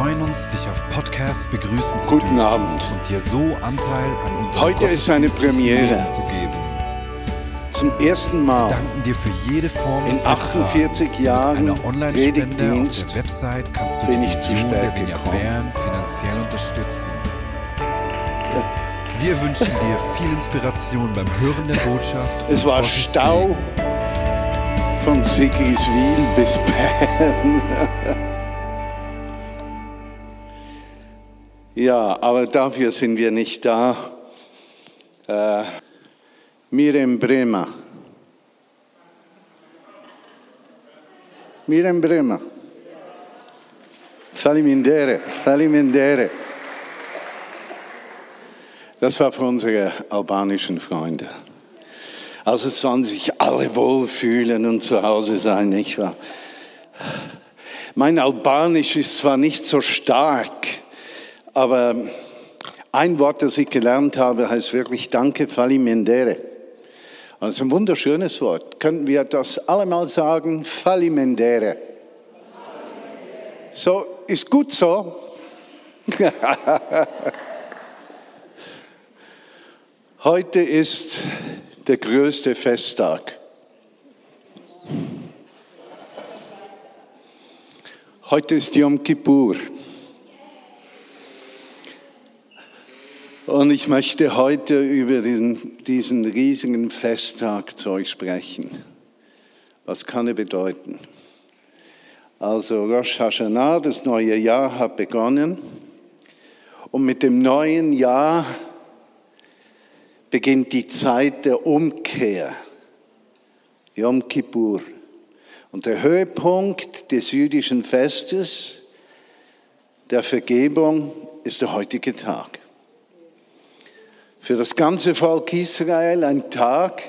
freuen uns, dich auf Podcast begrüßen zu Guten dürfen Abend. und dir so Anteil an unserem Heute ist eine Premiere. Zu geben. Zum ersten Mal Wir danken dir für jede Form In des 48 Betragens. Jahren Online-Spende auf Predigtdienst der Website kannst du bin ich zu spät gekommen. Bern finanziell unterstützen. Wir wünschen dir viel Inspiration beim Hören der Botschaft. Es war Gottes Stau Segen. von Sigriswil bis Bern. Ja, aber dafür sind wir nicht da. Äh, Miriam Bremer. Miriam Bremer. Falimindere, Falimindere. Das war für unsere albanischen Freunde. Also sollen sich alle wohlfühlen und zu Hause sein, nicht wahr? Mein Albanisch ist zwar nicht so stark, aber ein Wort, das ich gelernt habe, heißt wirklich Danke, Falimendere. Das ist ein wunderschönes Wort. Könnten wir das alle mal sagen? Falimendere. So, ist gut so. Heute ist der größte Festtag. Heute ist Yom Kippur. Und ich möchte heute über diesen, diesen riesigen Festtag zu euch sprechen. Was kann er bedeuten? Also Rosh Hashanah, das neue Jahr hat begonnen. Und mit dem neuen Jahr beginnt die Zeit der Umkehr, Yom Kippur. Und der Höhepunkt des jüdischen Festes der Vergebung ist der heutige Tag. Für das ganze Volk Israel ein Tag,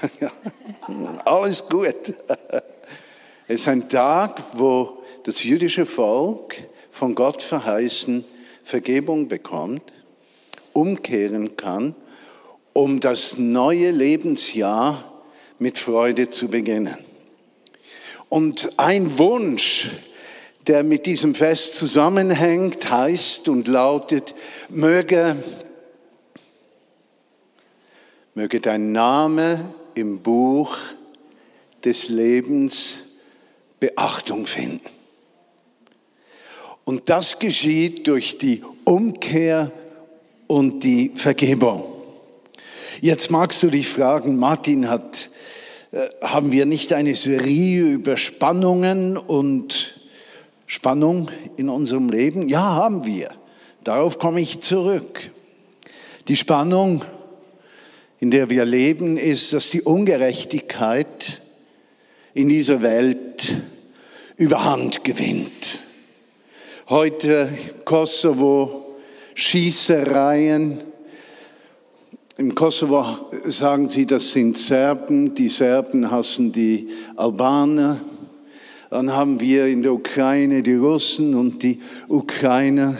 alles gut. Es ist ein Tag, wo das jüdische Volk von Gott verheißen Vergebung bekommt umkehren kann, um das neue Lebensjahr mit Freude zu beginnen. Und ein Wunsch, der mit diesem Fest zusammenhängt, heißt und lautet, möge, möge dein Name im Buch des Lebens Beachtung finden. Und das geschieht durch die Umkehr und die Vergebung. Jetzt magst du dich fragen, Martin, hat, äh, haben wir nicht eine Serie über Spannungen und Spannung in unserem Leben? Ja, haben wir. Darauf komme ich zurück. Die Spannung, in der wir leben, ist, dass die Ungerechtigkeit in dieser Welt überhand gewinnt. Heute Kosovo, Schießereien. Im Kosovo sagen sie, das sind Serben. Die Serben hassen die Albaner. Dann haben wir in der Ukraine die Russen und die Ukrainer.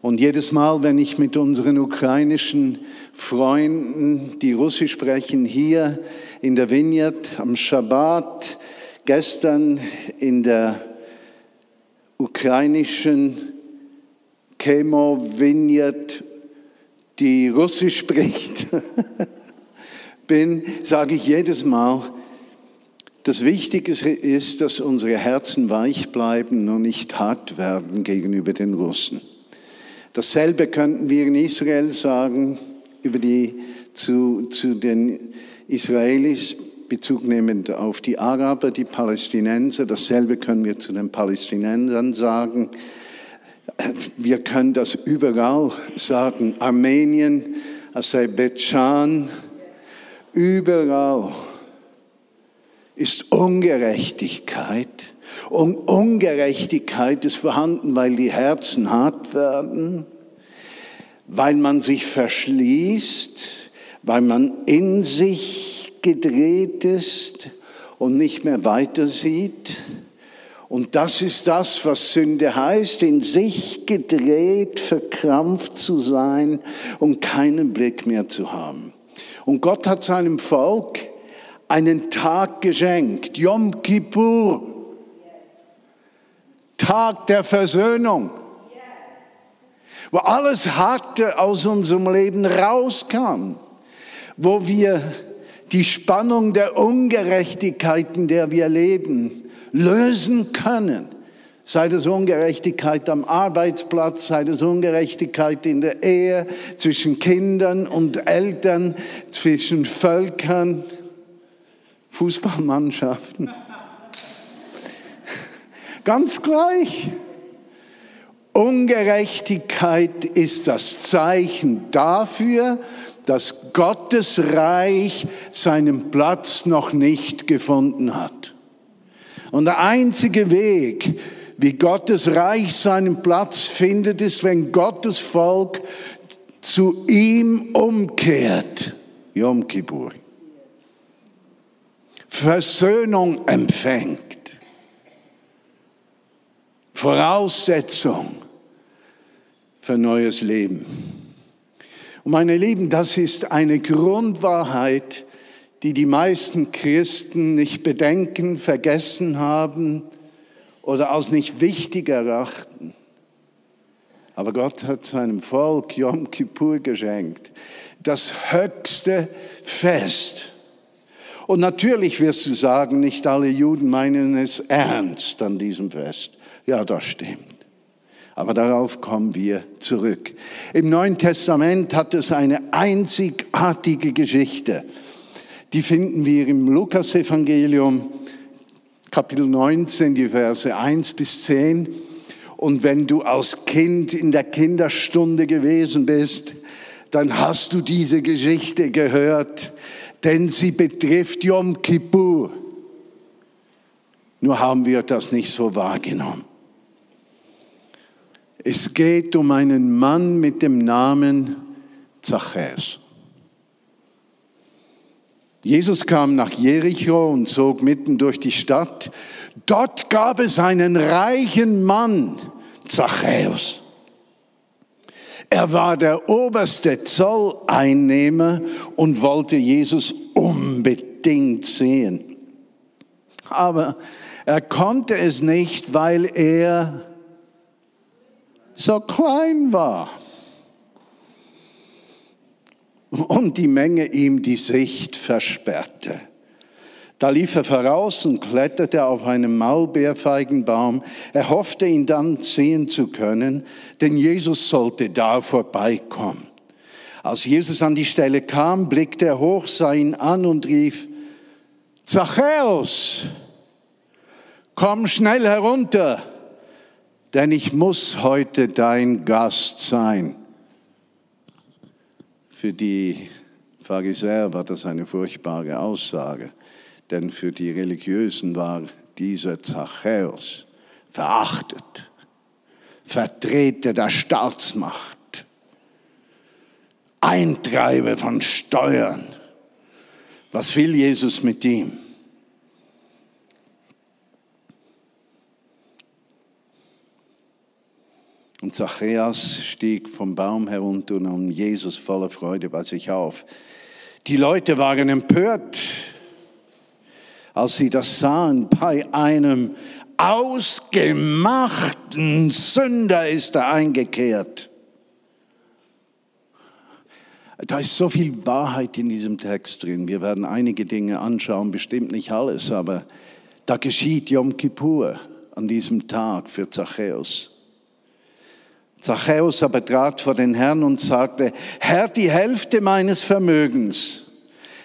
Und jedes Mal, wenn ich mit unseren ukrainischen Freunden, die Russisch sprechen, hier in der Vineyard am Schabbat, gestern in der ukrainischen Chemo Vineyard, die Russisch spricht, bin, sage ich jedes Mal, das Wichtige ist, dass unsere Herzen weich bleiben und nicht hart werden gegenüber den Russen. Dasselbe könnten wir in Israel sagen, über die, zu, zu den Israelis, Bezug nehmend auf die Araber, die Palästinenser. Dasselbe können wir zu den Palästinensern sagen. Wir können das überall sagen. Armenien, Aserbaidschan, überall ist Ungerechtigkeit. Und Ungerechtigkeit ist vorhanden, weil die Herzen hart werden, weil man sich verschließt, weil man in sich gedreht ist und nicht mehr weiter sieht. Und das ist das, was Sünde heißt, in sich gedreht, verkrampft zu sein und keinen Blick mehr zu haben. Und Gott hat seinem Volk einen Tag geschenkt, Yom Kippur, Tag der Versöhnung, wo alles Harte aus unserem Leben rauskam, wo wir die Spannung der Ungerechtigkeiten, der wir leben, lösen können. Sei das Ungerechtigkeit am Arbeitsplatz, sei das Ungerechtigkeit in der Ehe, zwischen Kindern und Eltern, zwischen Völkern, Fußballmannschaften. Ganz gleich. Ungerechtigkeit ist das Zeichen dafür, dass Gottes Reich seinen Platz noch nicht gefunden hat. Und der einzige Weg, wie Gottes Reich seinen Platz findet, ist, wenn Gottes Volk zu ihm umkehrt. Yom Kippur. Versöhnung empfängt. Voraussetzung für neues Leben. Und meine Lieben, das ist eine Grundwahrheit, die die meisten Christen nicht bedenken, vergessen haben oder als nicht wichtig erachten. Aber Gott hat seinem Volk Yom Kippur geschenkt, das höchste Fest. Und natürlich wirst du sagen, nicht alle Juden meinen es ernst an diesem Fest. Ja, das stimmt. Aber darauf kommen wir zurück. Im Neuen Testament hat es eine einzigartige Geschichte. Die finden wir im Lukasevangelium Kapitel 19, die Verse 1 bis 10. Und wenn du als Kind in der Kinderstunde gewesen bist, dann hast du diese Geschichte gehört, denn sie betrifft Yom Kippur. Nur haben wir das nicht so wahrgenommen. Es geht um einen Mann mit dem Namen Zachäus. Jesus kam nach Jericho und zog mitten durch die Stadt. Dort gab es einen reichen Mann, Zachäus. Er war der oberste Zolleinnehmer und wollte Jesus unbedingt sehen. Aber er konnte es nicht, weil er so klein war und die Menge ihm die Sicht versperrte. Da lief er voraus und kletterte auf einen Maulbeerfeigenbaum. Er hoffte, ihn dann sehen zu können, denn Jesus sollte da vorbeikommen. Als Jesus an die Stelle kam, blickte er hoch, sah ihn an und rief, Zachäus, komm schnell herunter denn ich muss heute dein Gast sein. Für die Pharisäer war das eine furchtbare Aussage, denn für die Religiösen war dieser Zachäus verachtet, Vertreter der Staatsmacht, Eintreiber von Steuern. Was will Jesus mit ihm? Und Zachäus stieg vom Baum herunter und nahm Jesus voller Freude bei sich auf. Die Leute waren empört, als sie das sahen. Bei einem ausgemachten Sünder ist er eingekehrt. Da ist so viel Wahrheit in diesem Text drin. Wir werden einige Dinge anschauen, bestimmt nicht alles, aber da geschieht Yom Kippur an diesem Tag für Zachäus. Zachäus aber trat vor den Herrn und sagte, Herr, die Hälfte meines Vermögens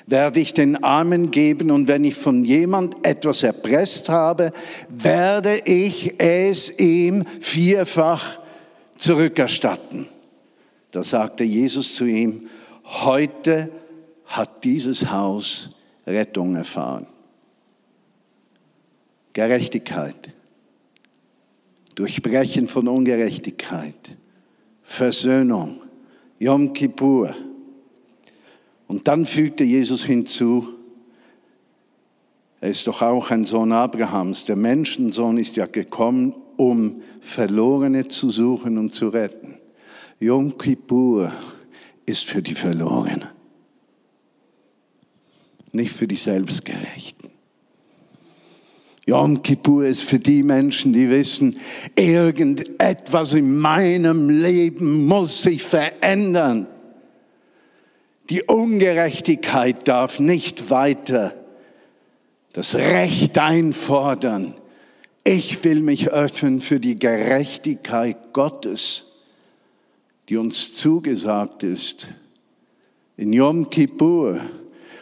werde ich den Armen geben und wenn ich von jemand etwas erpresst habe, werde ich es ihm vierfach zurückerstatten. Da sagte Jesus zu ihm, heute hat dieses Haus Rettung erfahren. Gerechtigkeit Durchbrechen von Ungerechtigkeit, Versöhnung, Yom Kippur. Und dann fügte Jesus hinzu, er ist doch auch ein Sohn Abrahams. Der Menschensohn ist ja gekommen, um Verlorene zu suchen und zu retten. Yom Kippur ist für die Verlorenen, nicht für die Selbstgerechten. Yom Kippur ist für die Menschen, die wissen, irgendetwas in meinem Leben muss sich verändern. Die Ungerechtigkeit darf nicht weiter das Recht einfordern. Ich will mich öffnen für die Gerechtigkeit Gottes, die uns zugesagt ist. In Yom Kippur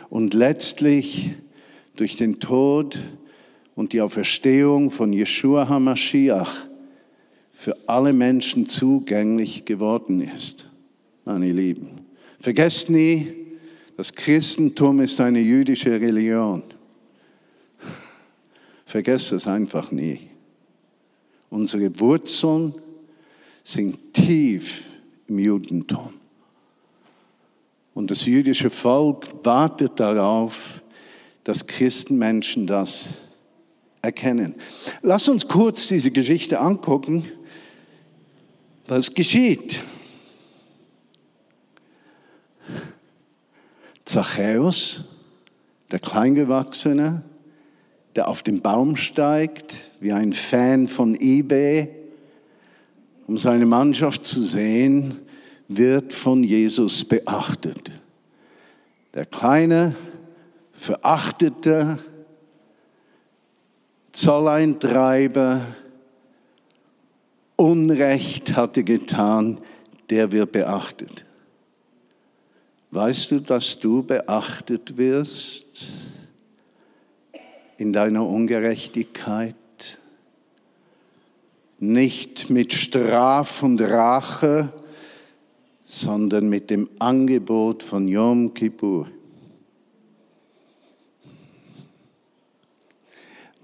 und letztlich durch den Tod und die Auferstehung von Yeshua HaMashiach für alle Menschen zugänglich geworden ist. Meine Lieben, vergesst nie, das Christentum ist eine jüdische Religion. Vergesst es einfach nie. Unsere Wurzeln sind tief im Judentum. Und das jüdische Volk wartet darauf, dass Christenmenschen das erkennen. Lass uns kurz diese Geschichte angucken. Was geschieht? Zachäus, der Kleingewachsene, der auf den Baum steigt, wie ein Fan von eBay, um seine Mannschaft zu sehen, wird von Jesus beachtet. Der kleine, verachtete Zolleintreiber Unrecht hatte getan, der wird beachtet. Weißt du, dass du beachtet wirst in deiner Ungerechtigkeit? Nicht mit Straf und Rache, sondern mit dem Angebot von Yom Kippur.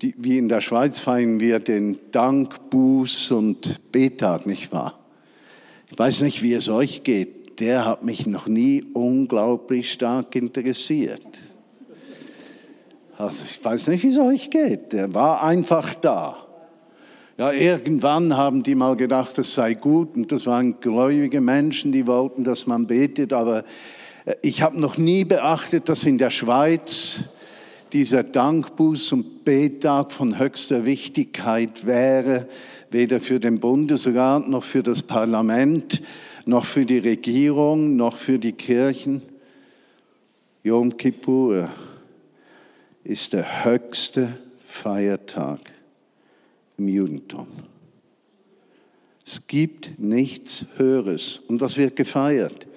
Die, wie in der Schweiz feiern wir den Dank, Buß und Betag, nicht wahr? Ich weiß nicht, wie es euch geht. Der hat mich noch nie unglaublich stark interessiert. Also ich weiß nicht, wie es euch geht. Der war einfach da. Ja, irgendwann haben die mal gedacht, das sei gut und das waren gläubige Menschen, die wollten, dass man betet, aber äh, ich habe noch nie beachtet, dass in der Schweiz dieser Dankbuß- und Bettag von höchster Wichtigkeit wäre, weder für den Bundesrat noch für das Parlament, noch für die Regierung, noch für die Kirchen. Yom Kippur ist der höchste Feiertag im Judentum. Es gibt nichts Höheres. Und was wird gefeiert?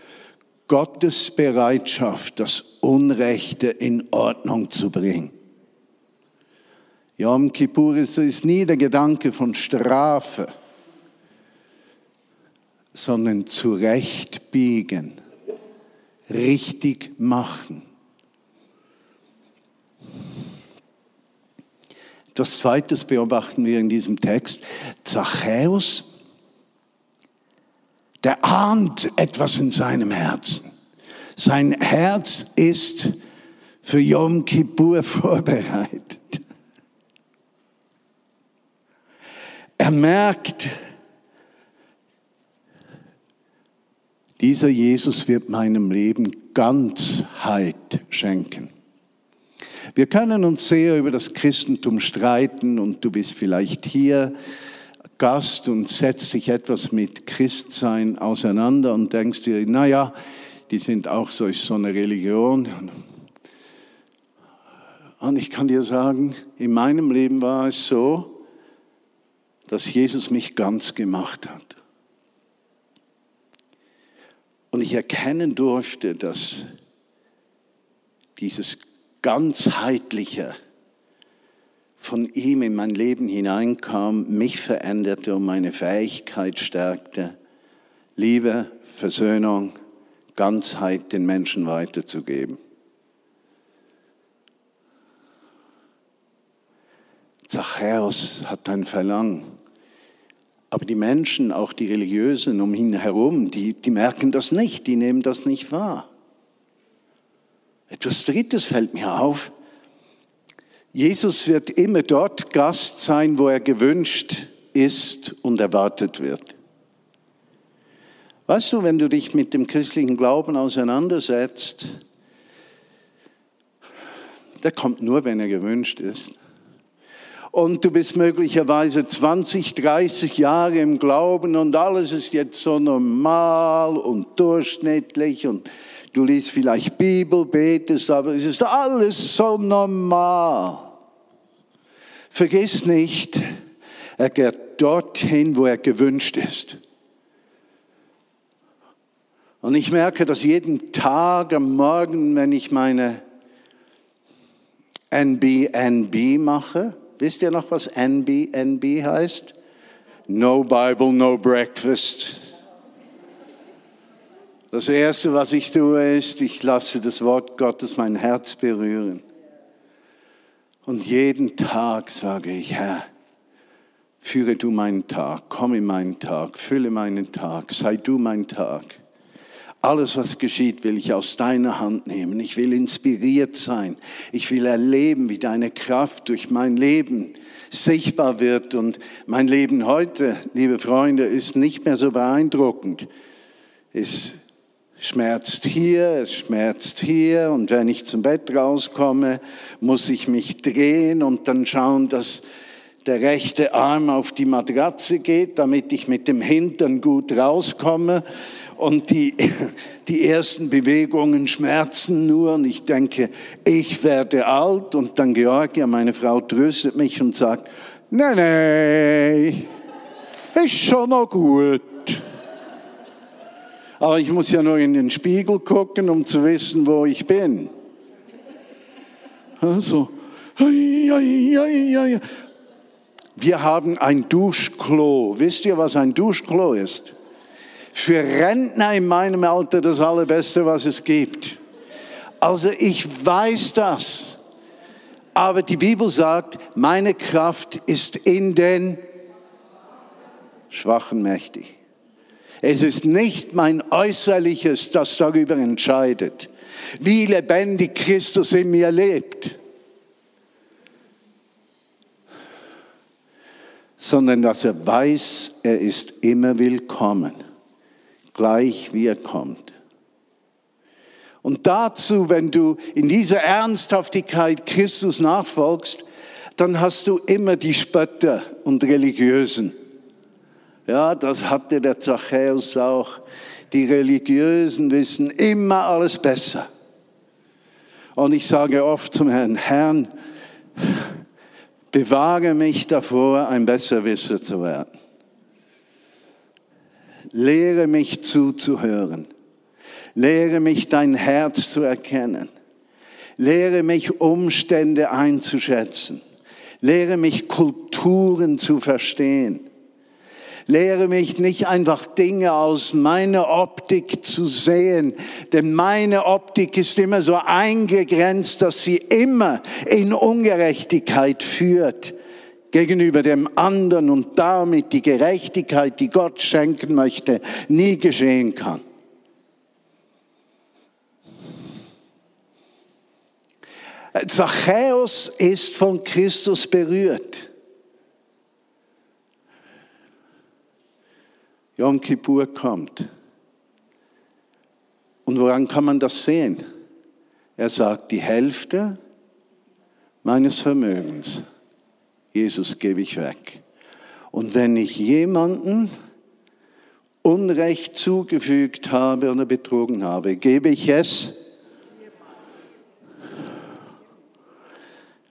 Gottes Bereitschaft, das Unrechte in Ordnung zu bringen. Yom Kippur ist, ist nie der Gedanke von Strafe, sondern zurechtbiegen, richtig machen. Das Zweite beobachten wir in diesem Text. Zachäus der ahnt etwas in seinem Herzen. Sein Herz ist für Yom Kippur vorbereitet. Er merkt, dieser Jesus wird meinem Leben Ganzheit schenken. Wir können uns sehr über das Christentum streiten und du bist vielleicht hier Gast und setzt dich etwas mit Christsein auseinander und denkst dir, naja, die sind auch so, so eine Religion. Und ich kann dir sagen, in meinem Leben war es so, dass Jesus mich ganz gemacht hat. Und ich erkennen durfte, dass dieses ganzheitliche, von ihm in mein Leben hineinkam, mich veränderte und meine Fähigkeit stärkte, Liebe, Versöhnung, Ganzheit den Menschen weiterzugeben. Zachäus hat ein Verlangen. Aber die Menschen, auch die Religiösen um ihn herum, die, die merken das nicht, die nehmen das nicht wahr. Etwas Drittes fällt mir auf. Jesus wird immer dort Gast sein, wo er gewünscht ist und erwartet wird. Weißt du, wenn du dich mit dem christlichen Glauben auseinandersetzt, der kommt nur, wenn er gewünscht ist. Und du bist möglicherweise 20, 30 Jahre im Glauben und alles ist jetzt so normal und durchschnittlich und du liest vielleicht Bibel, betest, aber es ist alles so normal. Vergiss nicht, er geht dorthin, wo er gewünscht ist. Und ich merke das jeden Tag am Morgen, wenn ich meine NBNB mache. Wisst ihr noch, was NBNB heißt? No Bible, no Breakfast. Das Erste, was ich tue, ist, ich lasse das Wort Gottes mein Herz berühren. Und jeden Tag sage ich, Herr, führe du meinen Tag, komm in meinen Tag, fülle meinen Tag, sei du mein Tag. Alles, was geschieht, will ich aus deiner Hand nehmen. Ich will inspiriert sein. Ich will erleben, wie deine Kraft durch mein Leben sichtbar wird. Und mein Leben heute, liebe Freunde, ist nicht mehr so beeindruckend. Es schmerzt hier, es schmerzt hier. Und wenn ich zum Bett rauskomme, muss ich mich drehen und dann schauen, dass der rechte Arm auf die Matratze geht, damit ich mit dem Hintern gut rauskomme und die, die ersten Bewegungen schmerzen nur und ich denke, ich werde alt und dann Georgia, meine Frau, tröstet mich und sagt, nee, nee, ist schon noch gut. Aber ich muss ja nur in den Spiegel gucken, um zu wissen, wo ich bin. Also, wir haben ein Duschklo. Wisst ihr, was ein Duschklo ist? Für Rentner in meinem Alter das Allerbeste, was es gibt. Also ich weiß das. Aber die Bibel sagt, meine Kraft ist in den Schwachen mächtig. Es ist nicht mein Äußerliches, das darüber entscheidet, wie lebendig Christus in mir lebt, sondern dass er weiß, er ist immer willkommen gleich wie er kommt. Und dazu, wenn du in dieser Ernsthaftigkeit Christus nachfolgst, dann hast du immer die Spötter und Religiösen. Ja, das hatte der Zachäus auch. Die Religiösen wissen immer alles besser. Und ich sage oft zum Herrn, Herrn, bewahre mich davor, ein Besserwisser zu werden. Lehre mich zuzuhören. Lehre mich dein Herz zu erkennen. Lehre mich Umstände einzuschätzen. Lehre mich Kulturen zu verstehen. Lehre mich nicht einfach Dinge aus meiner Optik zu sehen, denn meine Optik ist immer so eingegrenzt, dass sie immer in Ungerechtigkeit führt gegenüber dem anderen und damit die Gerechtigkeit, die Gott schenken möchte, nie geschehen kann. Zachäus ist von Christus berührt. Yom Kippur kommt. Und woran kann man das sehen? Er sagt, die Hälfte meines Vermögens Jesus gebe ich weg. Und wenn ich jemanden Unrecht zugefügt habe oder betrogen habe, gebe ich es.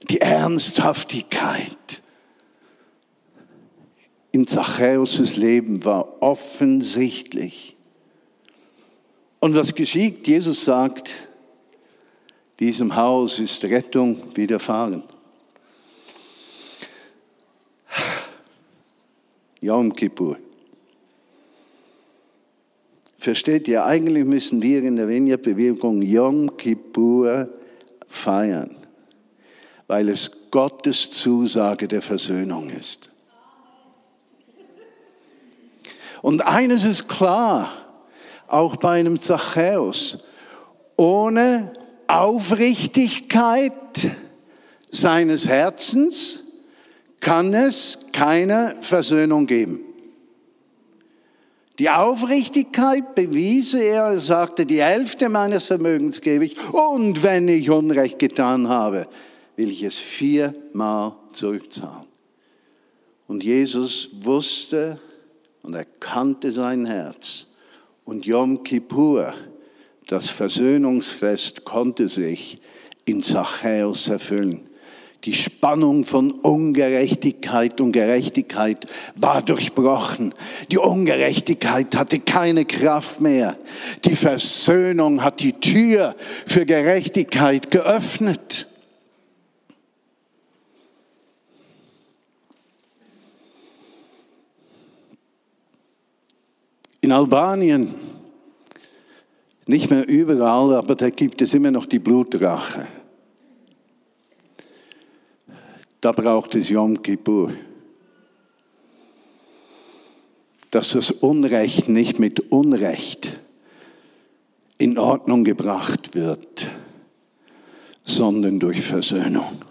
Die Ernsthaftigkeit in Zachäus' Leben war offensichtlich. Und was geschieht? Jesus sagt, diesem Haus ist Rettung widerfahren. Yom Kippur. Versteht ihr, eigentlich müssen wir in der Vineyard-Bewegung Yom Kippur feiern, weil es Gottes Zusage der Versöhnung ist. Und eines ist klar, auch bei einem Zachäus, ohne Aufrichtigkeit seines Herzens kann es keine Versöhnung geben. Die Aufrichtigkeit bewies er, er sagte, die Hälfte meines Vermögens gebe ich und wenn ich Unrecht getan habe, will ich es viermal zurückzahlen. Und Jesus wusste und erkannte sein Herz. Und Yom Kippur, das Versöhnungsfest, konnte sich in Zachäus erfüllen. Die Spannung von Ungerechtigkeit und Gerechtigkeit war durchbrochen. Die Ungerechtigkeit hatte keine Kraft mehr. Die Versöhnung hat die Tür für Gerechtigkeit geöffnet. In Albanien, nicht mehr überall, aber da gibt es immer noch die Blutrache. Da braucht es Yom Kippur. Dass das Unrecht nicht mit Unrecht in Ordnung gebracht wird, sondern durch Versöhnung.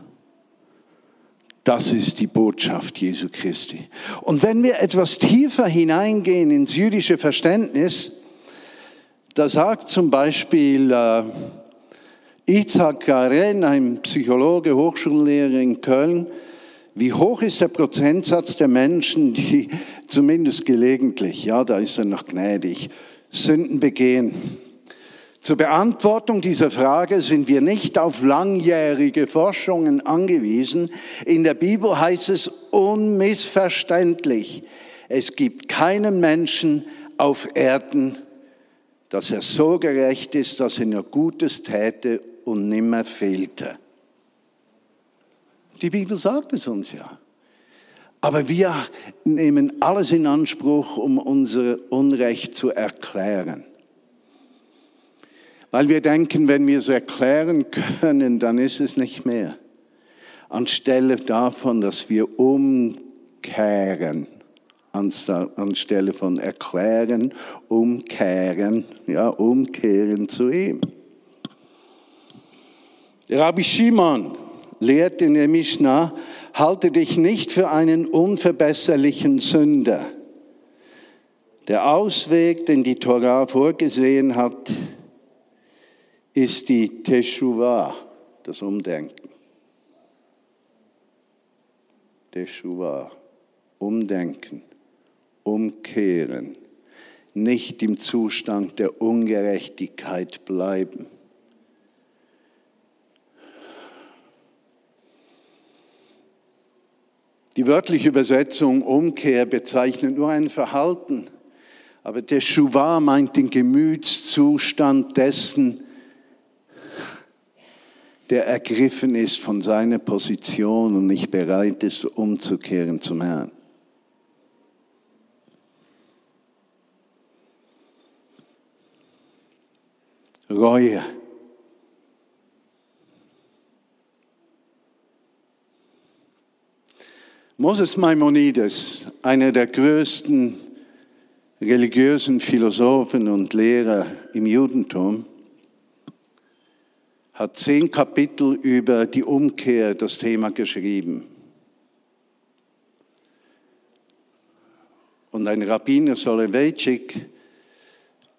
Das ist die Botschaft Jesu Christi. Und wenn wir etwas tiefer hineingehen ins jüdische Verständnis, da sagt zum Beispiel Isaac Garen, ein Psychologe, Hochschullehrer in Köln, wie hoch ist der Prozentsatz der Menschen, die zumindest gelegentlich, ja, da ist er noch gnädig, Sünden begehen? Zur Beantwortung dieser Frage sind wir nicht auf langjährige Forschungen angewiesen. In der Bibel heißt es unmissverständlich, es gibt keinen Menschen auf Erden, dass er so gerecht ist, dass er nur Gutes täte und nimmer fehlte. Die Bibel sagt es uns ja. Aber wir nehmen alles in Anspruch, um unser Unrecht zu erklären. Weil wir denken, wenn wir es erklären können, dann ist es nicht mehr. Anstelle davon, dass wir umkehren, anstelle von erklären, umkehren, ja, umkehren zu ihm. Rabbi Shimon lehrt in der Mishnah, halte dich nicht für einen unverbesserlichen Sünder. Der Ausweg, den die Torah vorgesehen hat, ist die Teshuvah, das Umdenken. Teshuvah, Umdenken, Umkehren, nicht im Zustand der Ungerechtigkeit bleiben. Die wörtliche Übersetzung Umkehr bezeichnet nur ein Verhalten, aber der Schuwa meint den Gemütszustand dessen, der ergriffen ist von seiner Position und nicht bereit ist, umzukehren zum Herrn. Reue Moses Maimonides, einer der größten religiösen Philosophen und Lehrer im Judentum, hat zehn Kapitel über die Umkehr das Thema geschrieben. Und ein Rabbiner Solowejcik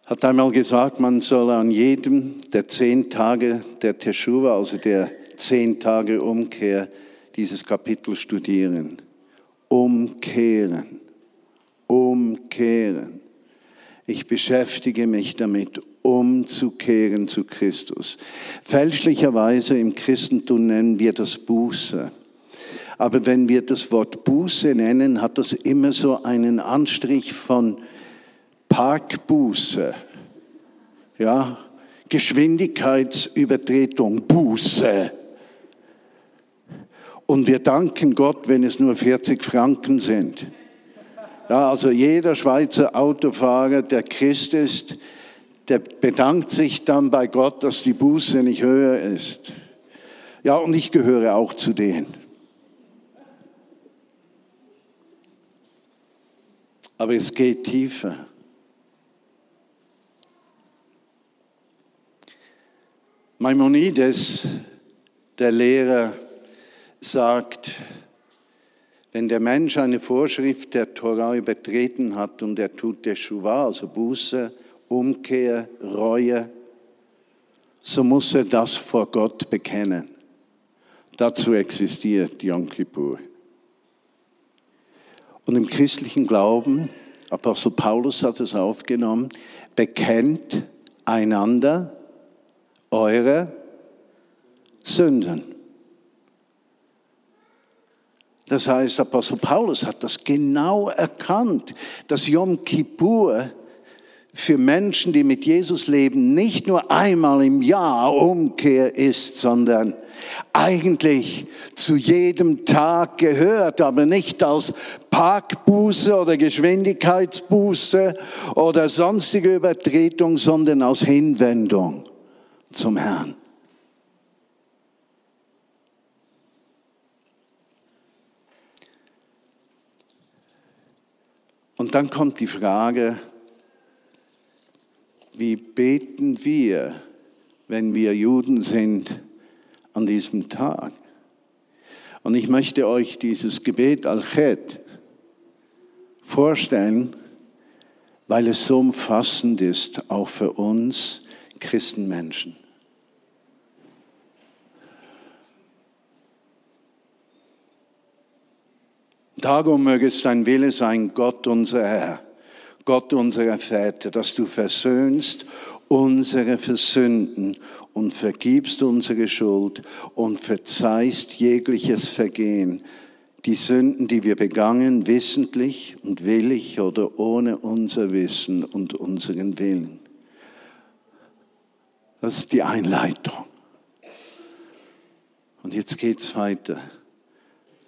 hat einmal gesagt, man soll an jedem der zehn Tage der Teshuva, also der zehn Tage Umkehr, dieses Kapitel studieren umkehren, umkehren. Ich beschäftige mich damit, umzukehren zu Christus. Fälschlicherweise im Christentum nennen wir das Buße. Aber wenn wir das Wort Buße nennen, hat das immer so einen Anstrich von Parkbuße. Ja, Geschwindigkeitsübertretung, Buße. Und wir danken Gott, wenn es nur 40 Franken sind. Ja, also jeder Schweizer Autofahrer, der Christ ist, der bedankt sich dann bei Gott, dass die Buße nicht höher ist. Ja, und ich gehöre auch zu denen. Aber es geht tiefer. Maimonides, der Lehrer, sagt, wenn der Mensch eine Vorschrift der Torah übertreten hat und er tut der Schuwa, also Buße, Umkehr, Reue, so muss er das vor Gott bekennen. Dazu existiert Yom Kippur. Und im christlichen Glauben, Apostel Paulus hat es aufgenommen, bekennt einander eure Sünden. Das heißt, Apostel Paulus hat das genau erkannt, dass Yom Kippur für Menschen, die mit Jesus leben, nicht nur einmal im Jahr Umkehr ist, sondern eigentlich zu jedem Tag gehört, aber nicht als Parkbuße oder Geschwindigkeitsbuße oder sonstige Übertretung, sondern als Hinwendung zum Herrn. Und dann kommt die Frage, wie beten wir, wenn wir Juden sind, an diesem Tag? Und ich möchte euch dieses Gebet Al-Chet vorstellen, weil es so umfassend ist, auch für uns Christenmenschen. Darum möge es dein Wille sein, Gott unser Herr, Gott unserer Väter, dass du versöhnst unsere Versünden und vergibst unsere Schuld und verzeihst jegliches Vergehen, die Sünden, die wir begangen, wissentlich und willig oder ohne unser Wissen und unseren Willen. Das ist die Einleitung. Und jetzt geht's weiter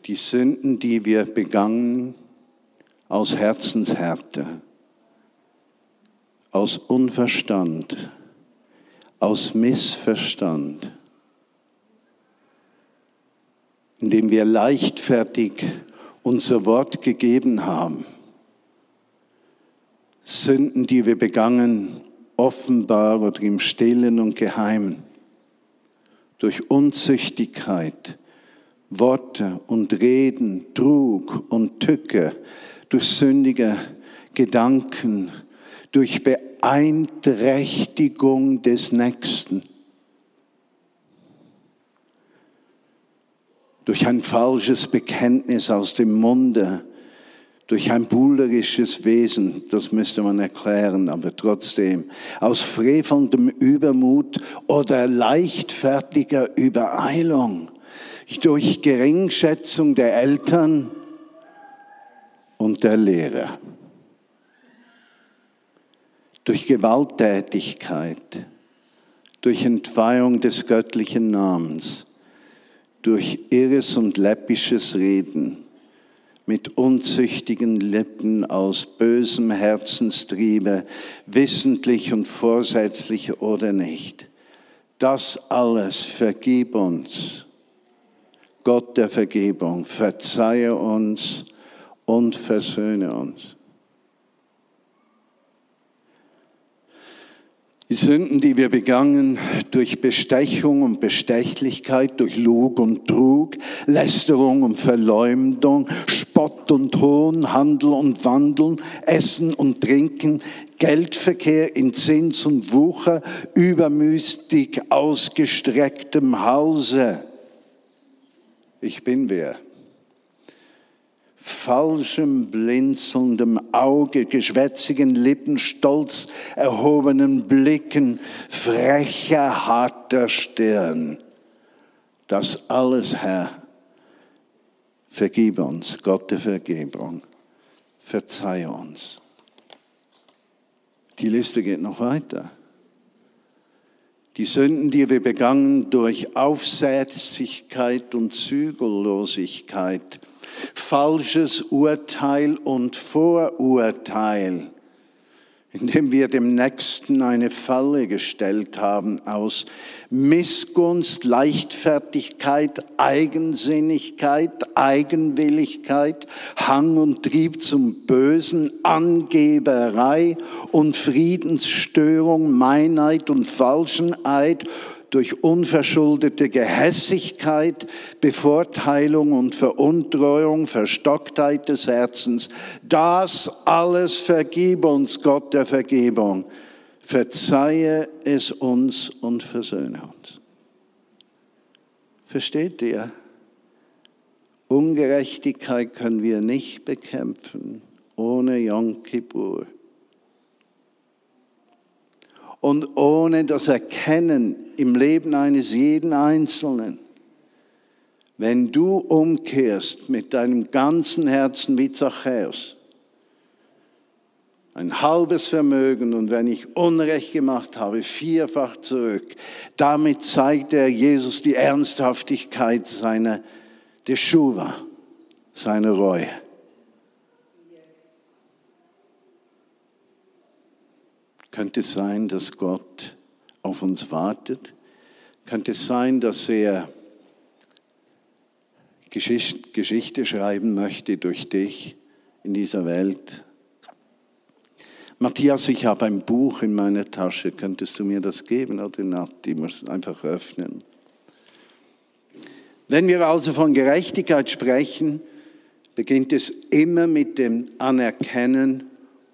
die Sünden, die wir begangen aus Herzenshärte, aus Unverstand, aus Missverstand, indem wir leichtfertig unser Wort gegeben haben. Sünden, die wir begangen, offenbar oder im Stillen und Geheimen, durch Unzüchtigkeit, Worte und Reden, Trug und Tücke, durch sündige Gedanken, durch Beeinträchtigung des Nächsten, durch ein falsches Bekenntnis aus dem Munde, durch ein buhlerisches Wesen, das müsste man erklären, aber trotzdem, aus frevelndem Übermut oder leichtfertiger Übereilung. Durch Geringschätzung der Eltern und der Lehrer, durch Gewalttätigkeit, durch Entweihung des göttlichen Namens, durch irres und läppisches Reden, mit unzüchtigen Lippen aus bösem Herzenstriebe, wissentlich und vorsätzlich oder nicht. Das alles vergib uns Gott der Vergebung, verzeihe uns und versöhne uns. Die Sünden, die wir begangen durch Bestechung und Bestechlichkeit, durch Lug und Trug, Lästerung und Verleumdung, Spott und Hohn, Handel und Wandeln, Essen und Trinken, Geldverkehr in Zins und Wucher, übermüßig ausgestrecktem Hause ich bin wer. Falschem, blinzelndem Auge, geschwätzigen Lippen, stolz erhobenen Blicken, frecher, harter Stirn. Das alles, Herr, vergib uns, Gott der Vergebung, verzeih uns. Die Liste geht noch weiter. Die Sünden, die wir begangen durch Aufsätzlichkeit und Zügellosigkeit, falsches Urteil und Vorurteil, indem wir dem Nächsten eine Falle gestellt haben aus Missgunst, Leichtfertigkeit, Eigensinnigkeit, Eigenwilligkeit, Hang und Trieb zum Bösen, Angeberei und Friedensstörung, Meinheit und falschen Eid durch unverschuldete Gehässigkeit, Bevorteilung und Veruntreuung, Verstocktheit des Herzens. Das alles vergib uns, Gott der Vergebung. Verzeihe es uns und versöhne uns. Versteht ihr? Ungerechtigkeit können wir nicht bekämpfen ohne Yom Kippur. Und ohne das Erkennen im Leben eines jeden Einzelnen. Wenn du umkehrst mit deinem ganzen Herzen wie Zachäus, ein halbes Vermögen und wenn ich Unrecht gemacht habe, vierfach zurück. Damit zeigt er Jesus die Ernsthaftigkeit seiner Teshuva, seiner Reue. Könnte es sein, dass Gott auf uns wartet? Könnte es sein, dass er Geschichte schreiben möchte durch dich in dieser Welt? Matthias, ich habe ein Buch in meiner Tasche. Könntest du mir das geben? Oder Nati, muss einfach öffnen. Wenn wir also von Gerechtigkeit sprechen, beginnt es immer mit dem Anerkennen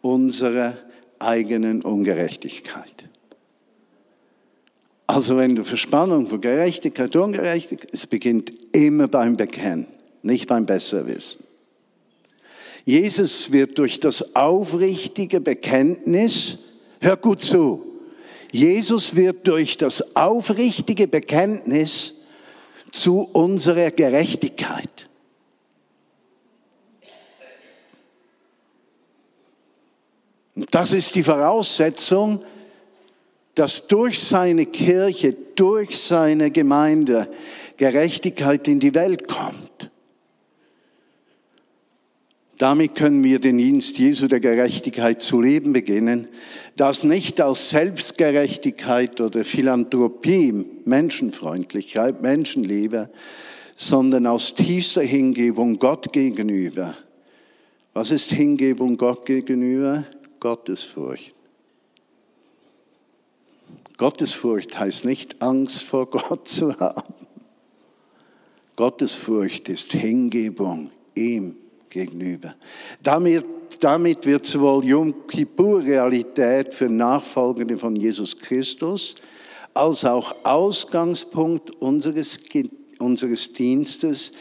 unserer eigenen Ungerechtigkeit. Also wenn du Verspannung für Gerechtigkeit, Ungerechtigkeit, es beginnt immer beim Bekennen, nicht beim Besserwissen. Jesus wird durch das aufrichtige Bekenntnis, hör gut zu, Jesus wird durch das aufrichtige Bekenntnis zu unserer Gerechtigkeit. Das ist die Voraussetzung, dass durch seine Kirche, durch seine Gemeinde Gerechtigkeit in die Welt kommt. Damit können wir den Dienst Jesu der Gerechtigkeit zu leben beginnen, das nicht aus Selbstgerechtigkeit oder Philanthropie, Menschenfreundlichkeit, Menschenliebe, sondern aus tiefster Hingebung Gott gegenüber. Was ist Hingebung Gott gegenüber? Gottesfurcht. Gottesfurcht heißt nicht Angst vor Gott zu haben. Gottesfurcht ist Hingebung ihm gegenüber. Damit, damit wird sowohl Yom Kippur Realität für Nachfolgende von Jesus Christus, als auch Ausgangspunkt unseres, unseres Dienstes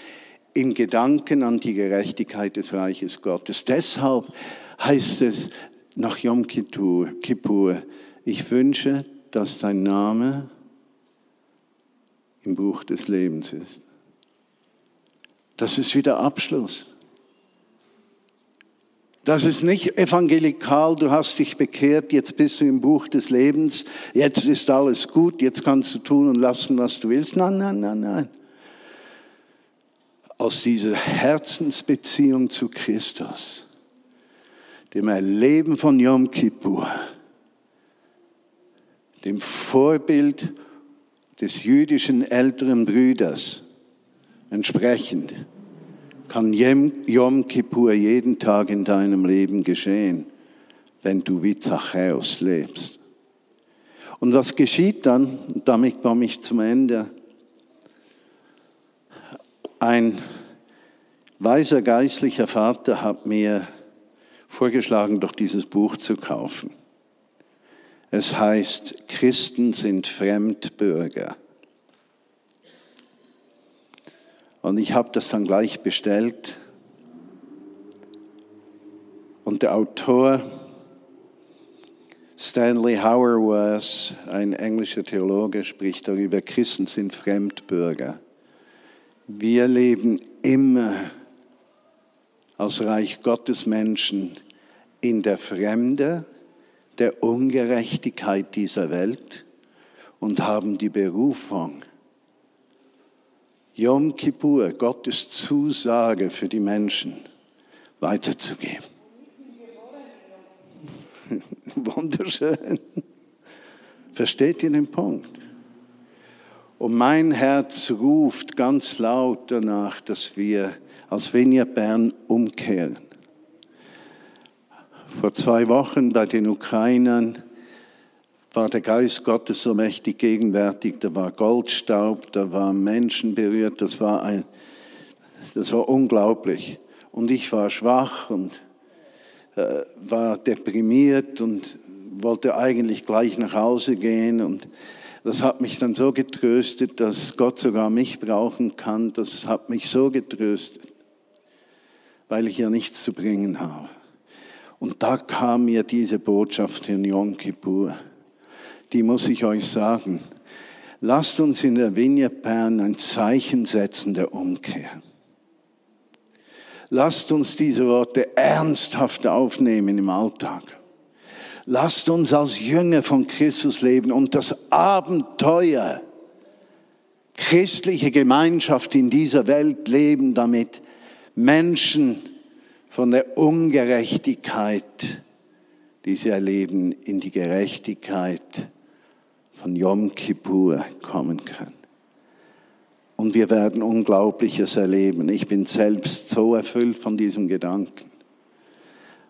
im Gedanken an die Gerechtigkeit des Reiches Gottes. Deshalb heißt es nach Yom Kippur, ich wünsche, dass dein Name im Buch des Lebens ist. Das ist wieder Abschluss. Das ist nicht evangelikal, du hast dich bekehrt, jetzt bist du im Buch des Lebens, jetzt ist alles gut, jetzt kannst du tun und lassen, was du willst. Nein, nein, nein, nein. Aus dieser Herzensbeziehung zu Christus, dem Erleben von Yom Kippur, dem Vorbild des jüdischen älteren Brüders entsprechend, kann Yom Kippur jeden Tag in deinem Leben geschehen, wenn du wie Zachäus lebst. Und was geschieht dann? Und damit komme ich zum Ende. Ein weiser geistlicher Vater hat mir vorgeschlagen, doch dieses Buch zu kaufen. Es heißt, Christen sind Fremdbürger. Und ich habe das dann gleich bestellt. Und der Autor Stanley Hauerwas, ein englischer Theologe, spricht darüber, Christen sind Fremdbürger. Wir leben immer als Reich Gottes Menschen in der Fremde, der Ungerechtigkeit dieser Welt und haben die Berufung, Yom Kippur, Gottes Zusage für die Menschen, weiterzugeben. Wunderschön. Versteht ihr den Punkt? Und mein Herz ruft ganz laut danach, dass wir als Vineyard Bern umkehren. Vor zwei Wochen bei den Ukrainern war der Geist Gottes so mächtig gegenwärtig, da war Goldstaub, da waren Menschen berührt, das war, ein, das war unglaublich. Und ich war schwach und äh, war deprimiert und wollte eigentlich gleich nach Hause gehen und das hat mich dann so getröstet, dass Gott sogar mich brauchen kann. Das hat mich so getröstet. weil ich ja nichts zu bringen habe. Und da kam mir diese Botschaft in Yom Kippur. Die muss ich euch sagen. Lasst uns in der Vineyard Bern ein Zeichen setzen der Umkehr. Lasst uns diese Worte ernsthaft aufnehmen im Alltag. Lasst uns als Jünger von Christus leben und das Abenteuer christliche Gemeinschaft in dieser Welt leben, damit Menschen von der Ungerechtigkeit, die sie erleben, in die Gerechtigkeit von Yom Kippur kommen können. Und wir werden Unglaubliches erleben. Ich bin selbst so erfüllt von diesem Gedanken,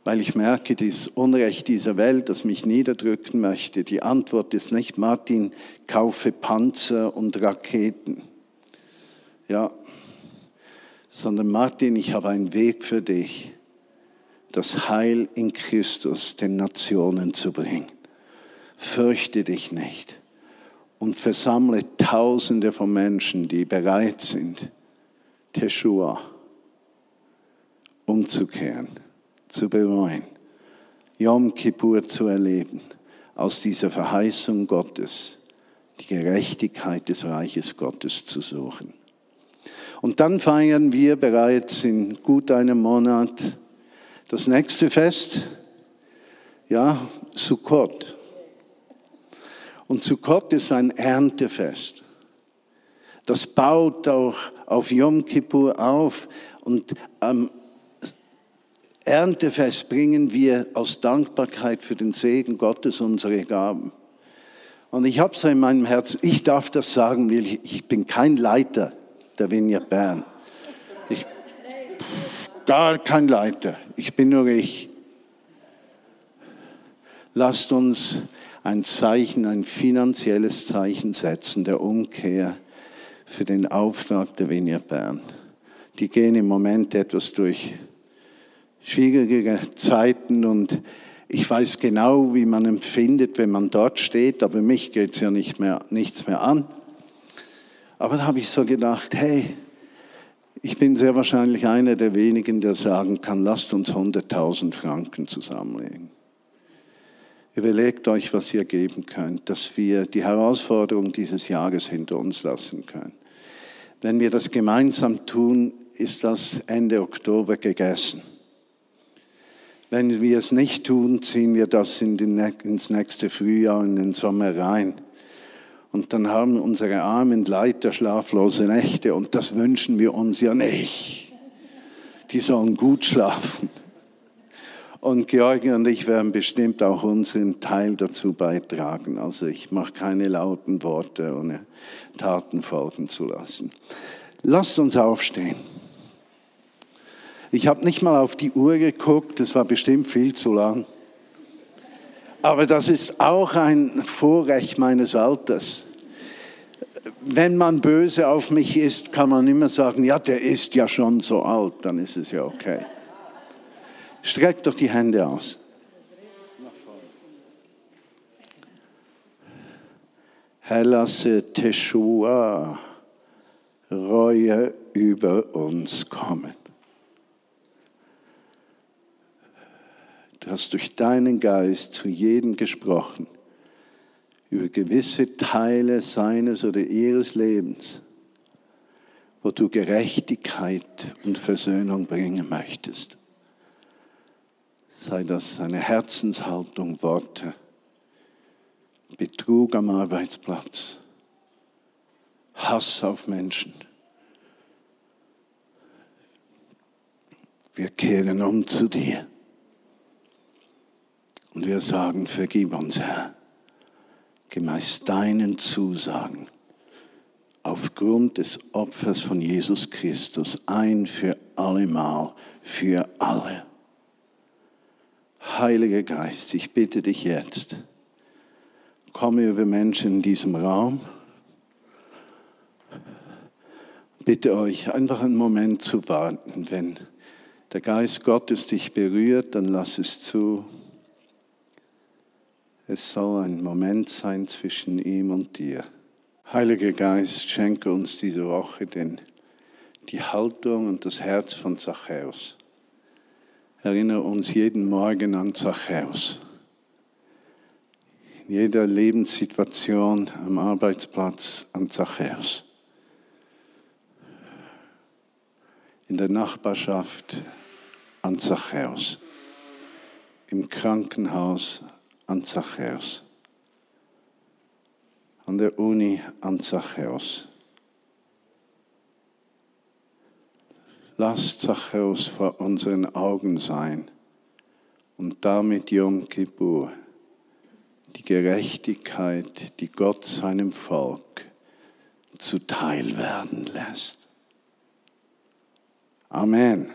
weil ich merke, das Unrecht dieser Welt, das mich niederdrücken möchte. Die Antwort ist nicht, Martin, kaufe Panzer und Raketen. Ja, sondern Martin, ich habe einen Weg für dich das Heil in Christus den Nationen zu bringen. Fürchte dich nicht und versammle Tausende von Menschen, die bereit sind, Teshua umzukehren, zu bereuen, Yom Kippur zu erleben, aus dieser Verheißung Gottes die Gerechtigkeit des Reiches Gottes zu suchen. Und dann feiern wir bereits in gut einem Monat das nächste Fest, ja, Sukkot. Und Sukkot ist ein Erntefest. Das baut auch auf Yom Kippur auf und am Erntefest bringen wir aus Dankbarkeit für den Segen Gottes unsere Gaben. Und ich habe so in meinem Herzen, ich darf das sagen, weil ich bin kein Leiter der Vineyard Bern. Ich, gar kein Leiter ich bin nur ich. Lasst uns ein Zeichen, ein finanzielles Zeichen setzen der Umkehr für den Auftrag der Vineyard Bern. Die gehen im Moment etwas durch schwierige Zeiten und ich weiß genau, wie man empfindet, wenn man dort steht, aber mich geht es ja nicht mehr, nichts mehr an. Aber da habe ich so gedacht, hey, ich bin sehr wahrscheinlich einer der wenigen, der sagen kann, lasst uns 100.000 Franken zusammenlegen. Überlegt euch, was ihr geben könnt, dass wir die Herausforderung dieses Jahres hinter uns lassen können. Wenn wir das gemeinsam tun, ist das Ende Oktober gegessen. Wenn wir es nicht tun, ziehen wir das in den, ins nächste Frühjahr, in den Sommer rein. Und dann haben unsere armen Leiter schlaflose Nächte und das wünschen wir uns ja nicht. Die sollen gut schlafen. Und Georgi und ich werden bestimmt auch unseren Teil dazu beitragen. Also ich mache keine lauten Worte, ohne Taten folgen zu lassen. Lasst uns aufstehen. Ich habe nicht mal auf die Uhr geguckt, das war bestimmt viel zu lang. Aber das ist auch ein Vorrecht meines Alters wenn man böse auf mich ist, kann man immer sagen, ja, der ist ja schon so alt, dann ist es ja okay. Streckt doch die Hände aus. Herr, lasse Teshua Reue über uns kommen. Du hast durch deinen Geist zu jedem gesprochen über gewisse Teile seines oder ihres Lebens, wo du Gerechtigkeit und Versöhnung bringen möchtest. Sei das eine Herzenshaltung, Worte, Betrug am Arbeitsplatz, Hass auf Menschen. Wir kehren um zu dir und wir sagen, vergib uns, Herr gemäß deinen Zusagen aufgrund des Opfers von Jesus Christus ein für allemal, für alle. Heiliger Geist, ich bitte dich jetzt, komme über Menschen in diesem Raum. Bitte euch einfach einen Moment zu warten. Wenn der Geist Gottes dich berührt, dann lass es zu. Es soll ein Moment sein zwischen ihm und dir. Heiliger Geist, schenke uns diese Woche den, die Haltung und das Herz von Zachäus. Erinnere uns jeden Morgen an Zachäus. In jeder Lebenssituation am Arbeitsplatz an Zachäus. In der Nachbarschaft an Zachäus. Im Krankenhaus an Zachäus. An der Uni an Zachäus. Lass Zachäus vor unseren Augen sein und damit Yom Kippur, die Gerechtigkeit, die Gott seinem Volk zuteil werden lässt. Amen.